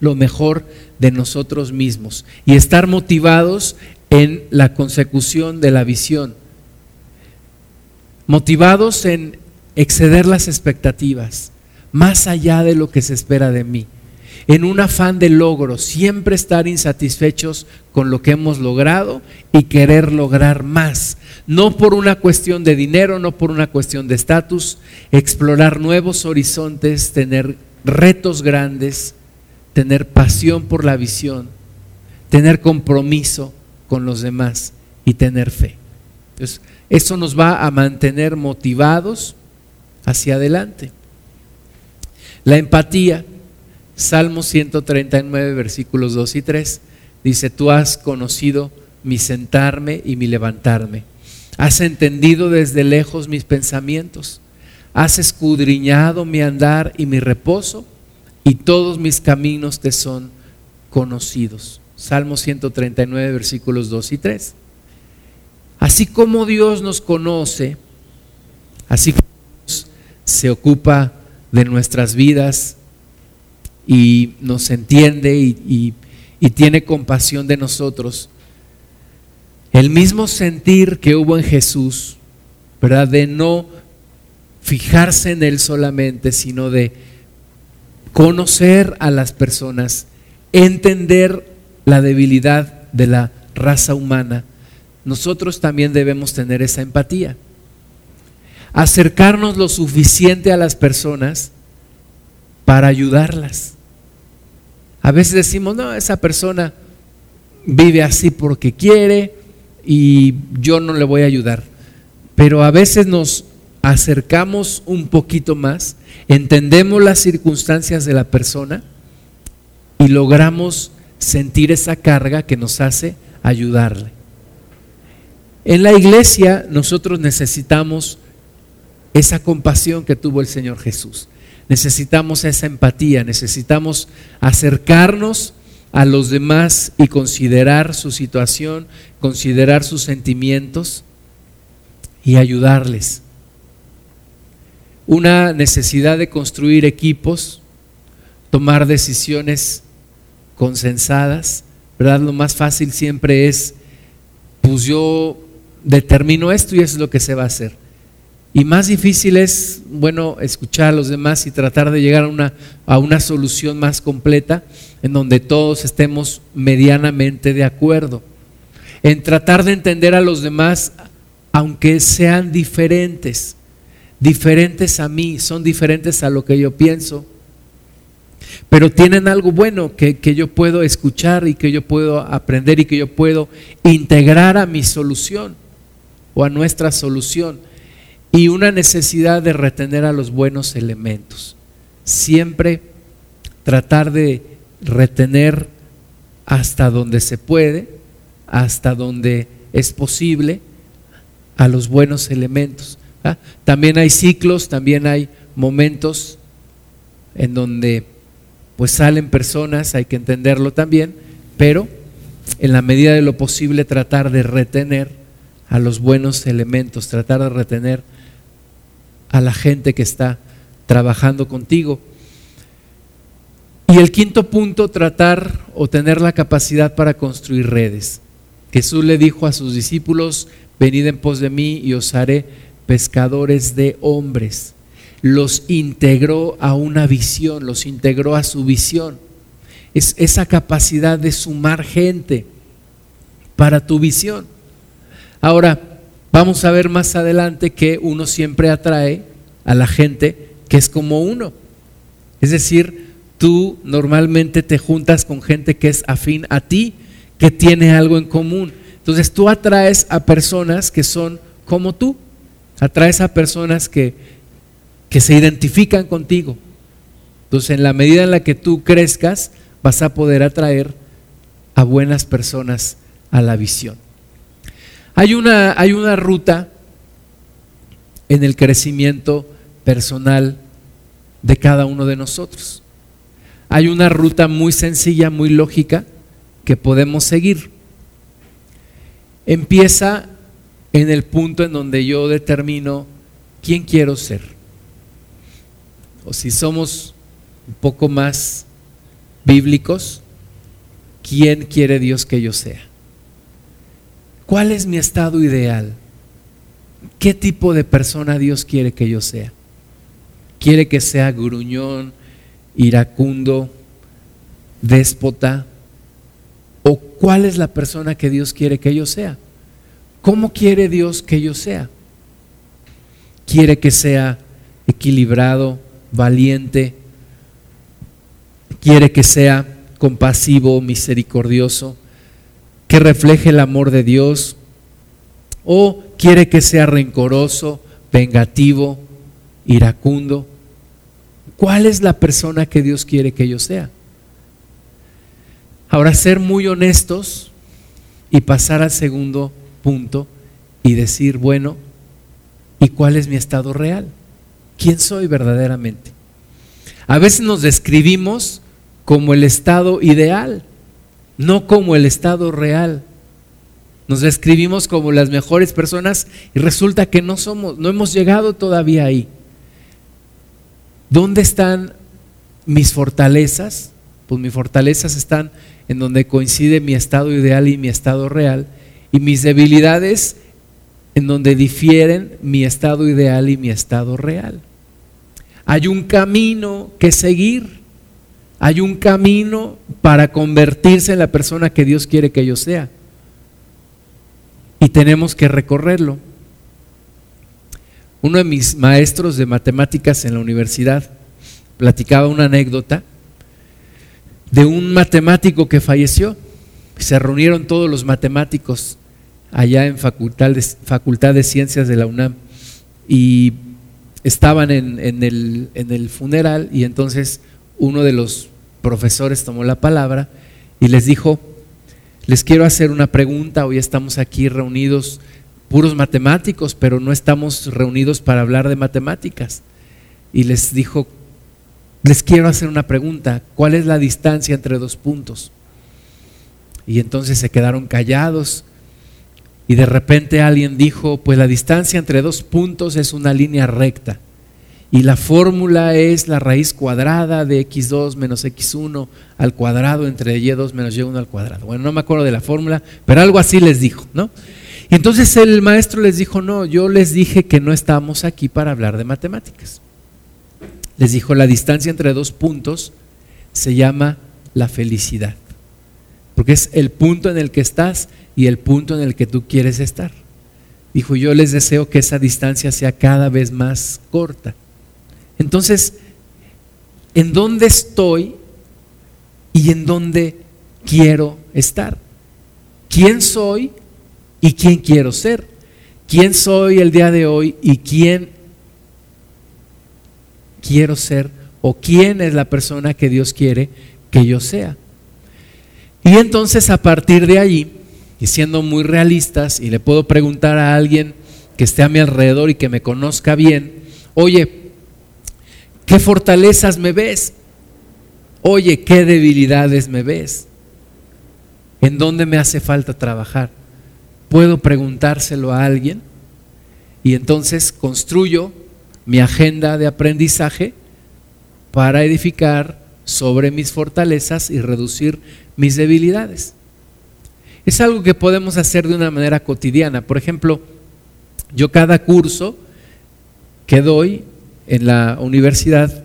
A: lo mejor de nosotros mismos y estar motivados en la consecución de la visión, motivados en exceder las expectativas, más allá de lo que se espera de mí. En un afán de logro, siempre estar insatisfechos con lo que hemos logrado y querer lograr más. No por una cuestión de dinero, no por una cuestión de estatus, explorar nuevos horizontes, tener retos grandes, tener pasión por la visión, tener compromiso con los demás y tener fe. Entonces, eso nos va a mantener motivados hacia adelante. La empatía, Salmo 139, versículos 2 y 3, dice, tú has conocido mi sentarme y mi levantarme. Has entendido desde lejos mis pensamientos. Has escudriñado mi andar y mi reposo y todos mis caminos te son conocidos. Salmo 139, versículos 2 y 3. Así como Dios nos conoce, así como se ocupa de nuestras vidas y nos entiende y, tiene compasión de nosotros. El mismo sentir que hubo en Jesús, ¿verdad? De no fijarse en Él solamente, sino de conocer a las personas, entender la debilidad de la raza humana. Nosotros también debemos tener esa empatía acercarnos lo suficiente a las personas para ayudarlas. A veces decimos, no, esa persona vive así porque quiere y yo no le voy a ayudar. Pero a veces nos acercamos un poquito más, entendemos las circunstancias de la persona y logramos sentir esa carga que nos hace ayudarle. En la iglesia nosotros necesitamos esa compasión que tuvo el Señor Jesús. Necesitamos esa empatía, necesitamos acercarnos a los demás y considerar su situación, considerar sus sentimientos y ayudarles. Una necesidad de construir equipos, tomar decisiones consensadas, ¿verdad? Lo más fácil siempre es, pues yo determino esto y eso es lo que se va a hacer. Y más difícil es, bueno, escuchar a los demás y tratar de llegar a una, a una solución más completa en donde todos estemos medianamente de acuerdo. En tratar de entender a los demás, aunque sean diferentes, diferentes a mí, son diferentes a lo que yo pienso, pero tienen algo bueno que, que yo puedo escuchar y que yo puedo aprender y que yo puedo integrar a mi solución o a nuestra solución y una necesidad de retener a los buenos elementos. Siempre tratar de retener hasta donde se puede, hasta donde es posible, a los buenos elementos. ¿ah? También hay ciclos, también hay momentos en donde pues salen personas, hay que entenderlo también, pero en la medida de lo posible tratar de retener a los buenos elementos, tratar de retener a la gente que está trabajando contigo. Y el quinto punto, tratar o tener la capacidad para construir redes. Jesús le dijo a sus discípulos, venid en pos de mí y os haré pescadores de hombres. Los integró a una visión, los integró a su visión. Es esa capacidad de sumar gente para tu visión. Ahora, vamos a ver más adelante que uno siempre atrae a la gente que es como uno. Es decir, tú normalmente te juntas con gente que es afín a ti, que tiene algo en común. Entonces tú atraes a personas que son como tú, atraes a personas que, que se identifican contigo. Entonces en la medida en la que tú crezcas, vas a poder atraer a buenas personas a la visión. Hay una, hay una ruta en el crecimiento personal de cada uno de nosotros. Hay una ruta muy sencilla, muy lógica que podemos seguir. Empieza en el punto en donde yo determino quién quiero ser. O si somos un poco más bíblicos, quién quiere Dios que yo sea. ¿Cuál es mi estado ideal? ¿Qué tipo de persona Dios quiere que yo sea? ¿Quiere que sea gruñón, iracundo, déspota? ¿O cuál es la persona que Dios quiere que yo sea? ¿Cómo quiere Dios que yo sea? ¿Quiere que sea equilibrado, valiente? ¿Quiere que sea compasivo, misericordioso? Que refleje el amor de Dios o quiere que sea rencoroso, vengativo, iracundo. ¿Cuál es la persona que Dios quiere que yo sea? Ahora, ser muy honestos y pasar al segundo punto y decir, bueno, ¿y cuál es mi estado real? ¿Quién soy verdaderamente? A veces nos describimos como el estado ideal no como el estado real. Nos describimos como las mejores personas y resulta que no somos, no hemos llegado todavía ahí. ¿Dónde están mis fortalezas? Pues mis fortalezas están en donde coincide mi estado ideal y mi estado real y mis debilidades en donde difieren mi estado ideal y mi estado real. Hay un camino que seguir. Hay un camino para convertirse en la persona que Dios quiere que yo sea. Y tenemos que recorrerlo. Uno de mis maestros de matemáticas en la universidad platicaba una anécdota de un matemático que falleció. Se reunieron todos los matemáticos allá en Facultad de, Facultad de Ciencias de la UNAM y estaban en, el, en el funeral y entonces uno de los profesores tomó la palabra y les dijo, les quiero hacer una pregunta, hoy estamos aquí reunidos puros matemáticos, pero no estamos reunidos para hablar de matemáticas. Y les dijo, les quiero hacer una pregunta, ¿cuál es la distancia entre dos puntos? Y entonces se quedaron callados y de repente alguien dijo, pues la distancia entre dos puntos es una línea recta. Y la fórmula es la raíz cuadrada de x2 menos x1 al cuadrado entre y2 menos y1 al cuadrado. Bueno, no me acuerdo de la fórmula, pero algo así les dijo, ¿no? Y entonces el maestro les dijo, no, yo les dije que no estamos aquí para hablar de matemáticas. Les dijo, la distancia entre dos puntos se llama la felicidad, porque es el punto en el que estás y el punto en el que tú quieres estar. Dijo, yo les deseo que esa distancia sea cada vez más corta. Entonces, ¿en dónde estoy y en dónde quiero estar? ¿Quién soy y quién quiero ser? ¿Quién soy el día de hoy y quién quiero ser? ¿O quién es la persona que Dios quiere que yo sea? Y entonces a partir de allí, y siendo muy realistas, y le puedo preguntar a alguien que esté a mi alrededor y que me conozca bien, oye, ¿qué fortalezas me ves? Oye, ¿qué debilidades me ves? ¿En dónde me hace falta trabajar? ¿Puedo preguntárselo a alguien? Y entonces construyo mi agenda de aprendizaje para edificar sobre mis fortalezas y reducir mis debilidades. Es algo que podemos hacer de una manera cotidiana. Por ejemplo, yo cada curso que doy en la universidad,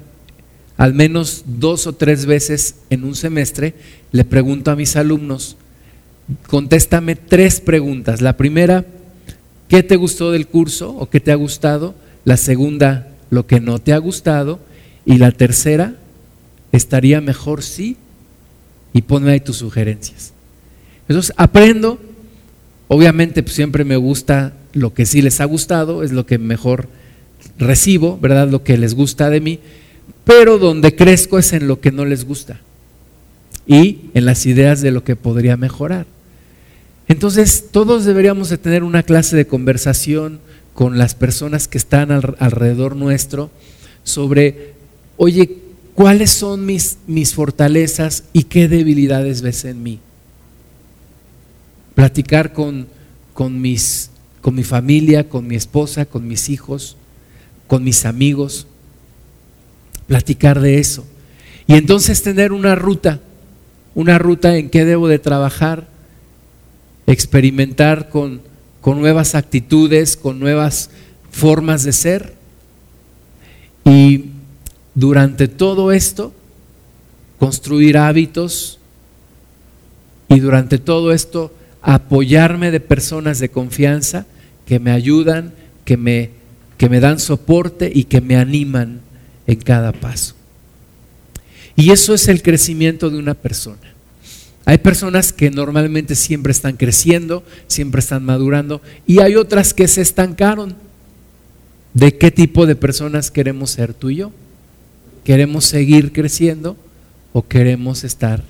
A: al menos dos o tres veces en un semestre, le pregunto a mis alumnos, contéstame tres preguntas. La primera, ¿qué te gustó del curso o qué te ha gustado? La segunda, lo que no te ha gustado. Y la tercera, ¿estaría mejor sí? Y ponme ahí tus sugerencias. Entonces aprendo, obviamente pues, siempre me gusta lo que sí les ha gustado, es lo que mejor recibo, ¿verdad? Lo que les gusta de mí, pero donde crezco es en lo que no les gusta y en las ideas de lo que podría mejorar. Entonces todos deberíamos de tener una clase de conversación con las personas que están alrededor nuestro sobre, oye, ¿cuáles son mis, mis fortalezas y qué debilidades ves en mí? platicar con, con, mis, con mi familia, con mi esposa, con mis hijos, con mis amigos, platicar de eso. Y entonces tener una ruta, una ruta en que debo de trabajar, experimentar con, con nuevas actitudes, con nuevas formas de ser. Y durante todo esto, construir hábitos y durante todo esto, apoyarme de personas de confianza que me ayudan, que me, que me dan soporte y que me animan en cada paso. Y eso es el crecimiento de una persona. Hay personas que normalmente siempre están creciendo, siempre están madurando, y hay otras que se estancaron. ¿De qué tipo de personas queremos ser tú y yo? ¿Queremos seguir creciendo o queremos estar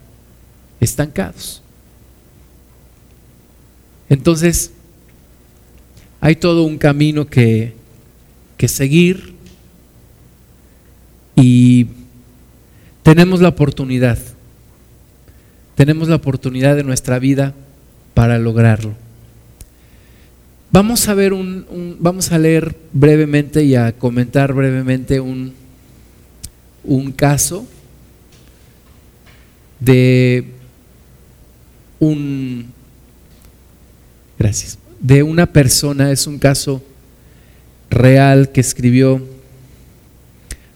A: estancados? Entonces, hay todo un camino que, que seguir y tenemos la oportunidad, tenemos la oportunidad de nuestra vida para lograrlo. Vamos a ver un, vamos a leer brevemente y a comentar brevemente un, un caso de un Gracias. De una persona, es un caso real que escribió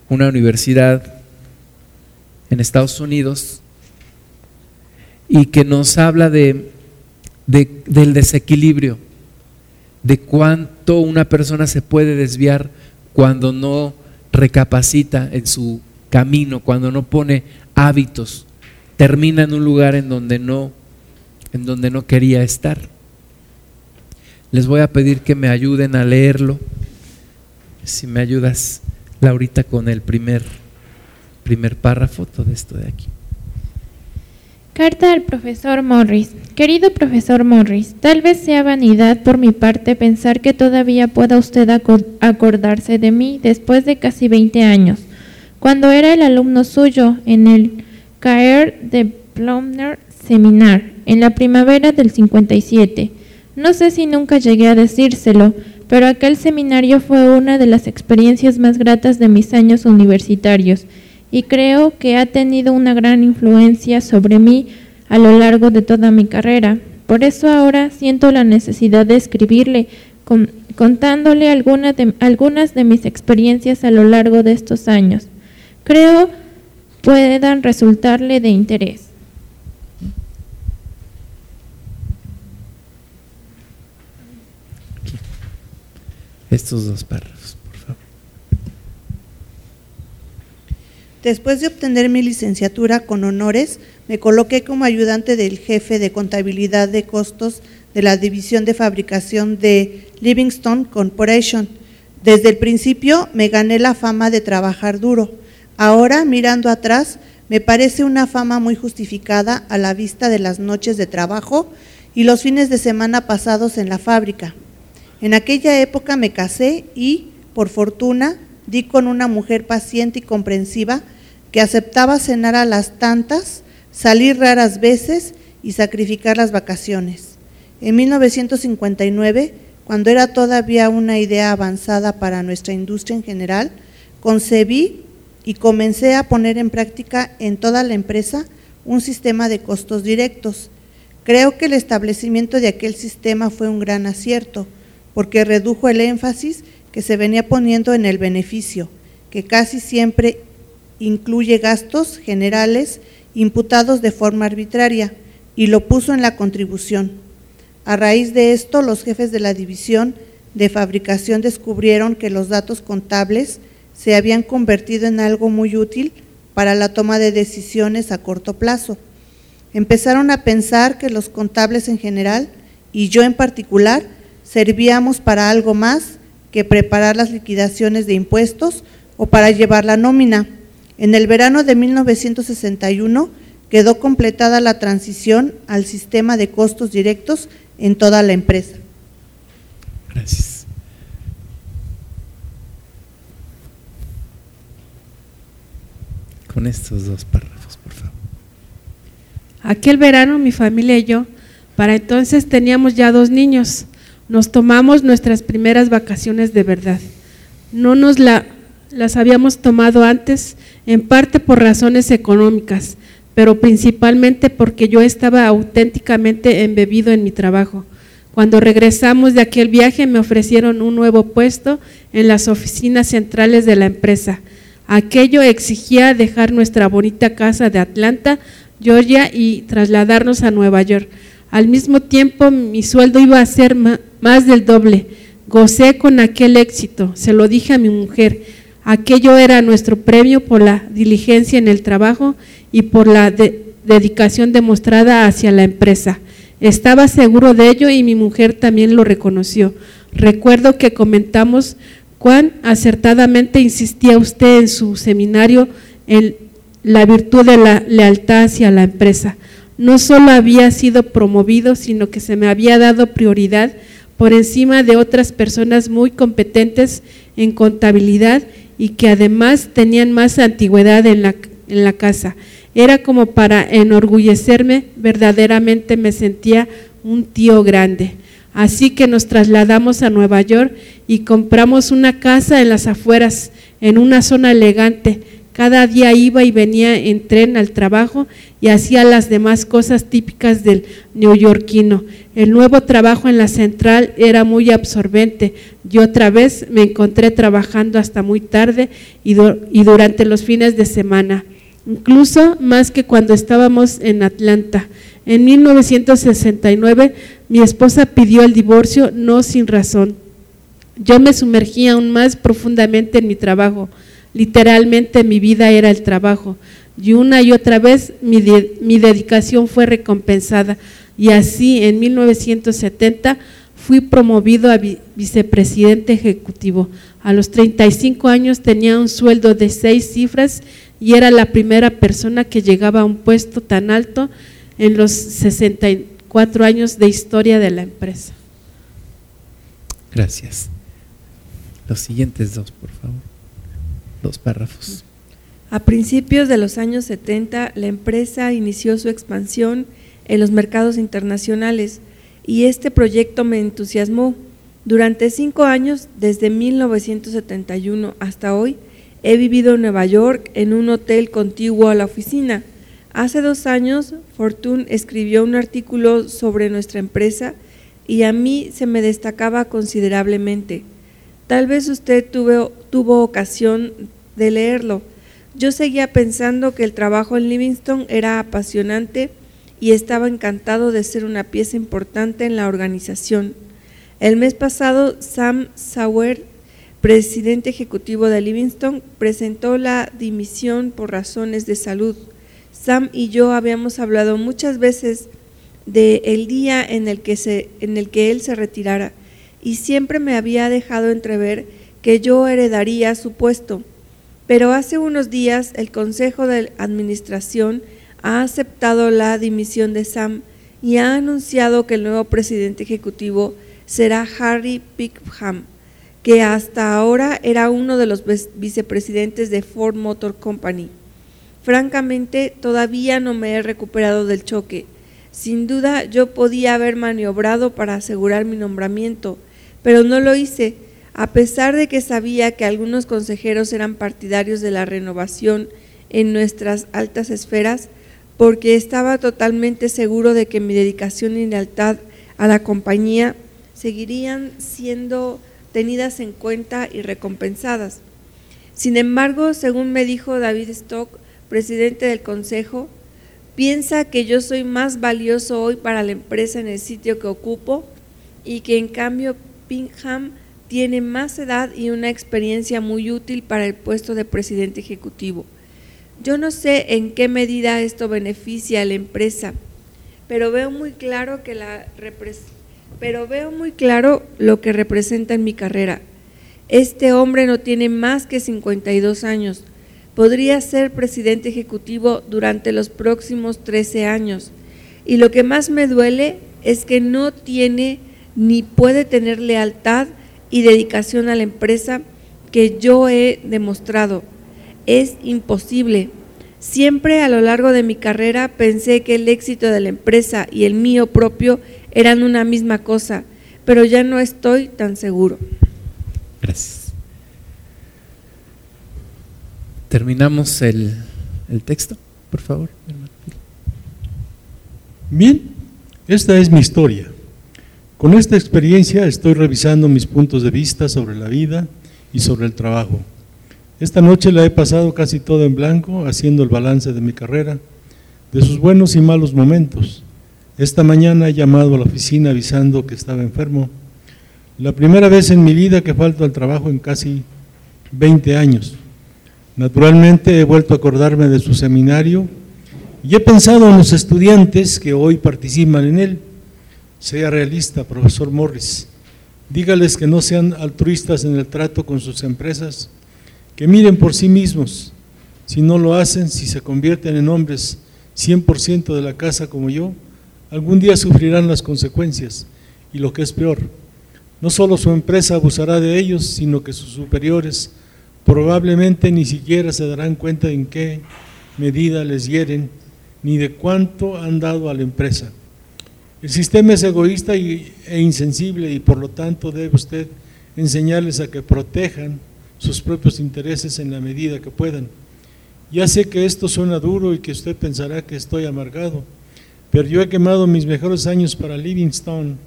A: una universidad en Estados Unidos y que nos habla de, del desequilibrio, de cuánto una persona se puede desviar cuando no recapacita en su camino, cuando no pone hábitos, termina en un lugar en donde no, en donde no quería estar. Les voy a pedir que me ayuden a leerlo. Si me ayudas, Laurita, con el primer, primer párrafo, todo esto de aquí.
B: Carta al profesor Morris. Querido profesor Morris, tal vez sea vanidad por mi parte pensar que todavía pueda usted acordarse de mí después de casi 20 años, cuando era el alumno suyo en el Caer de Plumner Seminar, en la primavera del 57. No sé si nunca llegué a decírselo, pero aquel seminario fue una de las experiencias más gratas de mis años universitarios y creo que ha tenido una gran influencia sobre mí a lo largo de toda mi carrera. Por eso ahora siento la necesidad de escribirle, contándole algunas de, mis experiencias a lo largo de estos años. Creo puedan resultarle de interés.
A: Estos dos párrafos.
C: Después de obtener mi licenciatura con honores, me coloqué como ayudante del jefe de contabilidad de costos de la división de fabricación de Livingston Corporation. Desde el principio me gané la fama de trabajar duro. Ahora, mirando atrás, me parece una fama muy justificada a la vista de las noches de trabajo y los fines de semana pasados en la fábrica. En aquella época me casé y, por fortuna, di con una mujer paciente y comprensiva que aceptaba cenar a las tantas, salir raras veces y sacrificar las vacaciones. En 1959, cuando era todavía una idea avanzada para nuestra industria en general, concebí y comencé a poner en práctica en toda la empresa un sistema de costos directos. Creo que el establecimiento de aquel sistema fue un gran acierto, porque redujo el énfasis que se venía poniendo en el beneficio, que casi siempre incluye gastos generales imputados de forma arbitraria y lo puso en la contribución. A raíz de esto, los jefes de la división de fabricación descubrieron que los datos contables se habían convertido en algo muy útil para la toma de decisiones a corto plazo. Empezaron a pensar que los contables en general, y yo en particular, servíamos para algo más que preparar las liquidaciones de impuestos o para llevar la nómina. En el verano de 1961 quedó completada la transición al sistema de costos directos en toda la empresa.
A: Gracias. Con estos dos párrafos, por favor.
D: Aquel verano mi familia y yo, para entonces teníamos ya dos niños, nos tomamos nuestras primeras vacaciones de verdad. No nos la las habíamos tomado antes, en parte por razones económicas, pero principalmente porque yo estaba auténticamente embebido en mi trabajo. Cuando regresamos de aquel viaje me ofrecieron un nuevo puesto en las oficinas centrales de la empresa. Aquello exigía dejar nuestra bonita casa de Atlanta, Georgia, y trasladarnos a Nueva York. Al mismo tiempo mi sueldo iba a ser más del doble. Gocé con aquel éxito, se lo dije a mi mujer Aquello era nuestro premio por la diligencia en el trabajo y por la dedicación demostrada hacia la empresa. Estaba seguro de ello y mi mujer también lo reconoció. Recuerdo que comentamos cuán acertadamente insistía usted en su seminario en la virtud de la lealtad hacia la empresa. No solo había sido promovido, sino que se me había dado prioridad por encima de otras personas muy competentes en contabilidad y que además tenían más antigüedad en la, en la casa. Era como para enorgullecerme, verdaderamente me sentía un tío grande. Así que nos trasladamos a Nueva York y compramos una casa en las afueras, en una zona elegante. Cada día iba y venía en tren al trabajo y hacía las demás cosas típicas del neoyorquino. El nuevo trabajo en la central era muy absorbente. Yo otra vez me encontré trabajando hasta muy tarde y, durante los fines de semana, incluso más que cuando estábamos en Atlanta. En 1969 mi esposa pidió el divorcio no sin razón. Yo me sumergí aún más profundamente en mi trabajo. Literalmente mi vida era el trabajo. Y una y otra vez mi, mi dedicación fue recompensada y así en 1970 fui promovido a vicepresidente ejecutivo. A los 35 años tenía un sueldo de seis cifras y era la primera persona que llegaba a un puesto tan alto en los 64 años de historia de la empresa.
A: Gracias. Los siguientes dos, por favor. Dos párrafos.
E: A principios de los años 70, la empresa inició su expansión en los mercados internacionales y este proyecto me entusiasmó. Durante cinco años, desde 1971 hasta hoy, he vivido en Nueva York en un hotel contiguo a la oficina. Hace dos años, Fortune escribió un artículo sobre nuestra empresa y a mí se me destacaba considerablemente. Tal vez usted tuvo, tuvo ocasión de leerlo. Yo seguía pensando que el trabajo en Livingston era apasionante y estaba encantado de ser una pieza importante en la organización. El mes pasado, Sam Sauer, presidente ejecutivo de Livingston, presentó la dimisión por razones de salud. Sam y yo habíamos hablado muchas veces de día en el que se, en el que él se retirara y siempre me había dejado entrever que yo heredaría su puesto. Pero hace unos días el Consejo de Administración ha aceptado la dimisión de Sam y ha anunciado que el nuevo presidente ejecutivo será Harry Pickham, que hasta ahora era uno de los vicepresidentes de Ford Motor Company. Francamente, todavía no me he recuperado del choque. Sin duda, yo podía haber maniobrado para asegurar mi nombramiento, pero no lo hice, a pesar de que sabía que algunos consejeros eran partidarios de la renovación en nuestras altas esferas, porque estaba totalmente seguro de que mi dedicación y lealtad a la compañía seguirían siendo tenidas en cuenta y recompensadas. Sin embargo, según me dijo David Stock, presidente del Consejo, piensa que yo soy más valioso hoy para la empresa en el sitio que ocupo y que en cambio Pingham tiene más edad y una experiencia muy útil para el puesto de presidente ejecutivo. Yo no sé en qué medida esto beneficia a la empresa, pero veo muy claro que la pero veo muy claro lo que representa en mi carrera. Este hombre no tiene más que 52 años. Podría ser presidente ejecutivo durante los próximos 13 años. Y lo que más me duele es que no tiene ni puede tener lealtad y dedicación a la empresa que yo he demostrado. Es imposible. Siempre a lo largo de mi carrera pensé que el éxito de la empresa y el mío propio eran una misma cosa, pero ya no estoy tan seguro.
A: Gracias. Terminamos el, el texto, por favor.
F: Bien, esta es mi historia. Con esta experiencia estoy revisando mis puntos de vista sobre la vida y sobre el trabajo. Esta noche la he pasado casi todo en blanco, haciendo el balance de mi carrera, de sus buenos y malos momentos, esta mañana he llamado a la oficina avisando que estaba enfermo. La primera vez en mi vida que falto al trabajo en casi 20 años. Naturalmente he vuelto a acordarme de su seminario y he pensado en los estudiantes que hoy participan en él. Sea realista, profesor Morris. Dígales que no sean altruistas en el trato con sus empresas, que miren por sí mismos. Si no lo hacen, si se convierten en hombres 100% de la casa como yo, algún día sufrirán las consecuencias y lo que es peor, no solo su empresa abusará de ellos, sino que sus superiores probablemente ni siquiera se darán cuenta en qué medida les hieren ni de cuánto han dado a la empresa. El sistema es egoísta e insensible y por lo tanto debe usted enseñarles a que protejan sus propios intereses en la medida que puedan. Ya sé que esto suena duro y que usted pensará que estoy amargado, pero yo he quemado mis mejores años para Livingstone.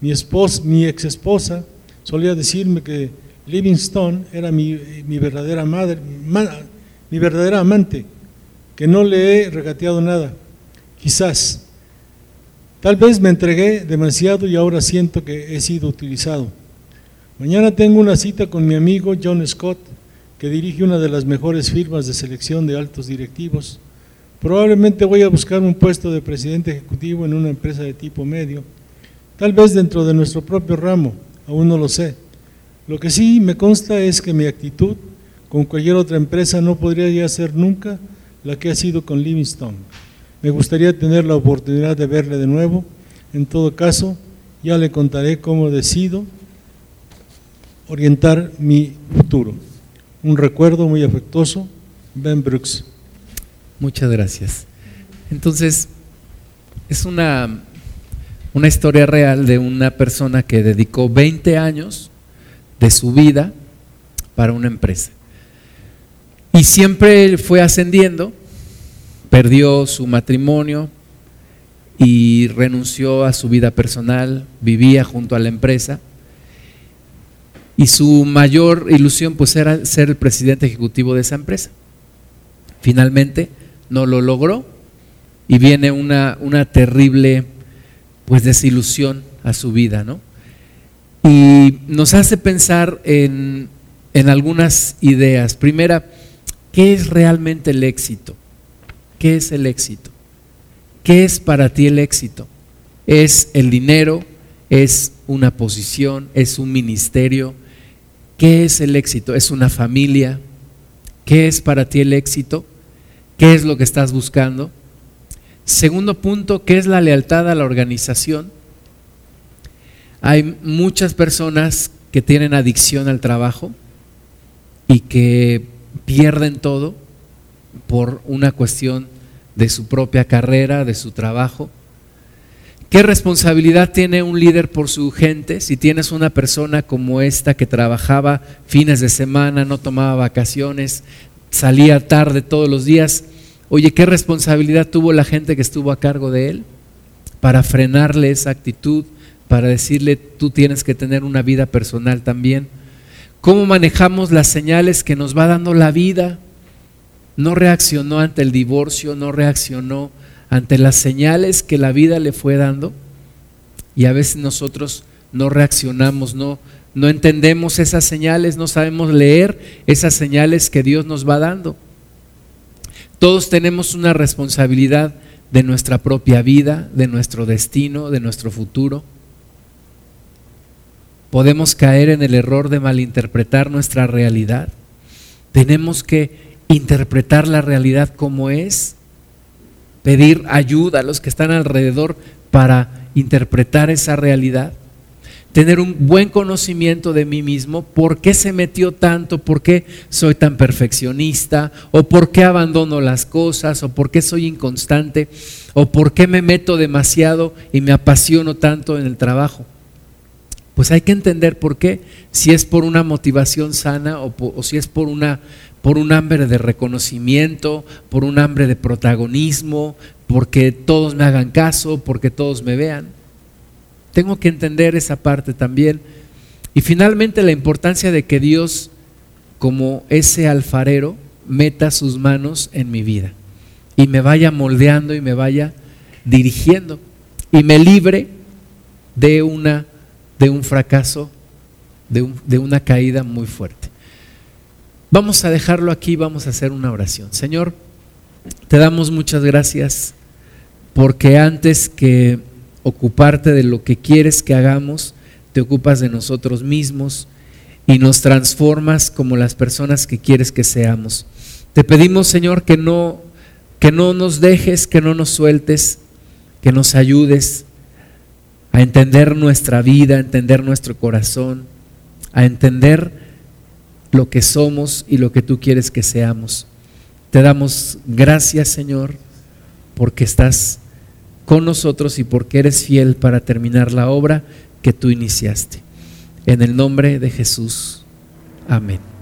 F: Mi, esposa, mi ex esposa solía decirme que Livingstone era mi, verdadera madre, mi verdadera amante, que no le he regateado nada. Quizás, tal vez me entregué demasiado y ahora siento que he sido utilizado. Mañana tengo una cita con mi amigo John Scott, que dirige una de las mejores firmas de selección de altos directivos Probablemente voy a buscar un puesto de presidente ejecutivo en una empresa de tipo medio, tal vez dentro de nuestro propio ramo, aún no lo sé. Lo que sí me consta es que mi actitud con cualquier otra empresa no podría ya ser nunca la que ha sido con Livingstone. Me gustaría tener la oportunidad de verle de nuevo. En todo caso, ya le contaré cómo decido orientar mi futuro. Un recuerdo muy afectuoso, Ben Brooks.
A: Muchas gracias. Entonces, es una, una historia real de una persona que dedicó 20 años de su vida para una empresa. Y siempre fue ascendiendo, perdió su matrimonio y renunció a su vida personal, vivía junto a la empresa. Y su mayor ilusión pues era ser el presidente ejecutivo de esa empresa. Finalmente no lo logró y viene una, una terrible pues desilusión a su vida, ¿no? Y nos hace pensar en, en algunas ideas. Primera, ¿qué es realmente el éxito? ¿Qué es el éxito? ¿Qué es para ti el éxito? ¿Es el dinero? ¿Es una posición? ¿Es un ministerio? ¿Qué es el éxito? ¿Es una familia? ¿Qué es para ti el éxito? ¿Qué es lo que estás buscando? Segundo punto, ¿qué es la lealtad a la organización? Hay muchas personas que tienen adicción al trabajo y que pierden todo por una cuestión de su propia carrera, de su trabajo. ¿Qué responsabilidad tiene un líder por su gente si tienes una persona como esta que trabajaba fines de semana, no tomaba vacaciones, salía tarde todos los días? Oye, ¿qué responsabilidad tuvo la gente que estuvo a cargo de él para frenarle esa actitud, para decirle, tú tienes que tener una vida personal también? ¿Cómo manejamos las señales que nos va dando la vida? No reaccionó ante el divorcio, no reaccionó ante las señales que la vida le fue dando. Y a veces nosotros no reaccionamos, no, no entendemos esas señales, no sabemos leer esas señales que Dios nos va dando. Todos tenemos una responsabilidad de nuestra propia vida, de nuestro destino, de nuestro futuro. Podemos caer en el error de malinterpretar nuestra realidad. Tenemos que interpretar la realidad como es, pedir ayuda a los que están alrededor para interpretar esa realidad tener un buen conocimiento de mí mismo, por qué se metió tanto, por qué soy tan perfeccionista, o por qué abandono las cosas, o por qué soy inconstante, o por qué me meto demasiado y me apasiono tanto en el trabajo. Pues hay que entender por qué, si es por una motivación sana o, si es por una por un hambre de reconocimiento, por un hambre de protagonismo, porque todos me hagan caso, porque todos me vean. Tengo que entender esa parte también. Y finalmente la importancia de que Dios, como ese alfarero, meta sus manos en mi vida y me vaya moldeando y me vaya dirigiendo y me libre de una de un fracaso, de, de una caída muy fuerte. Vamos a dejarlo aquí, vamos a hacer una oración. Señor, te damos muchas gracias porque antes que ocuparte de lo que quieres que hagamos, te ocupas de nosotros mismos y nos transformas como las personas que quieres que seamos. Te pedimos, Señor, que no que no nos dejes, que no nos sueltes, que nos ayudes a entender nuestra vida, a entender nuestro corazón, a entender lo que somos y lo que tú quieres que seamos. Te damos gracias, Señor, porque estás con nosotros y porque eres fiel para terminar la obra que tú iniciaste. En el nombre de Jesús. Amén.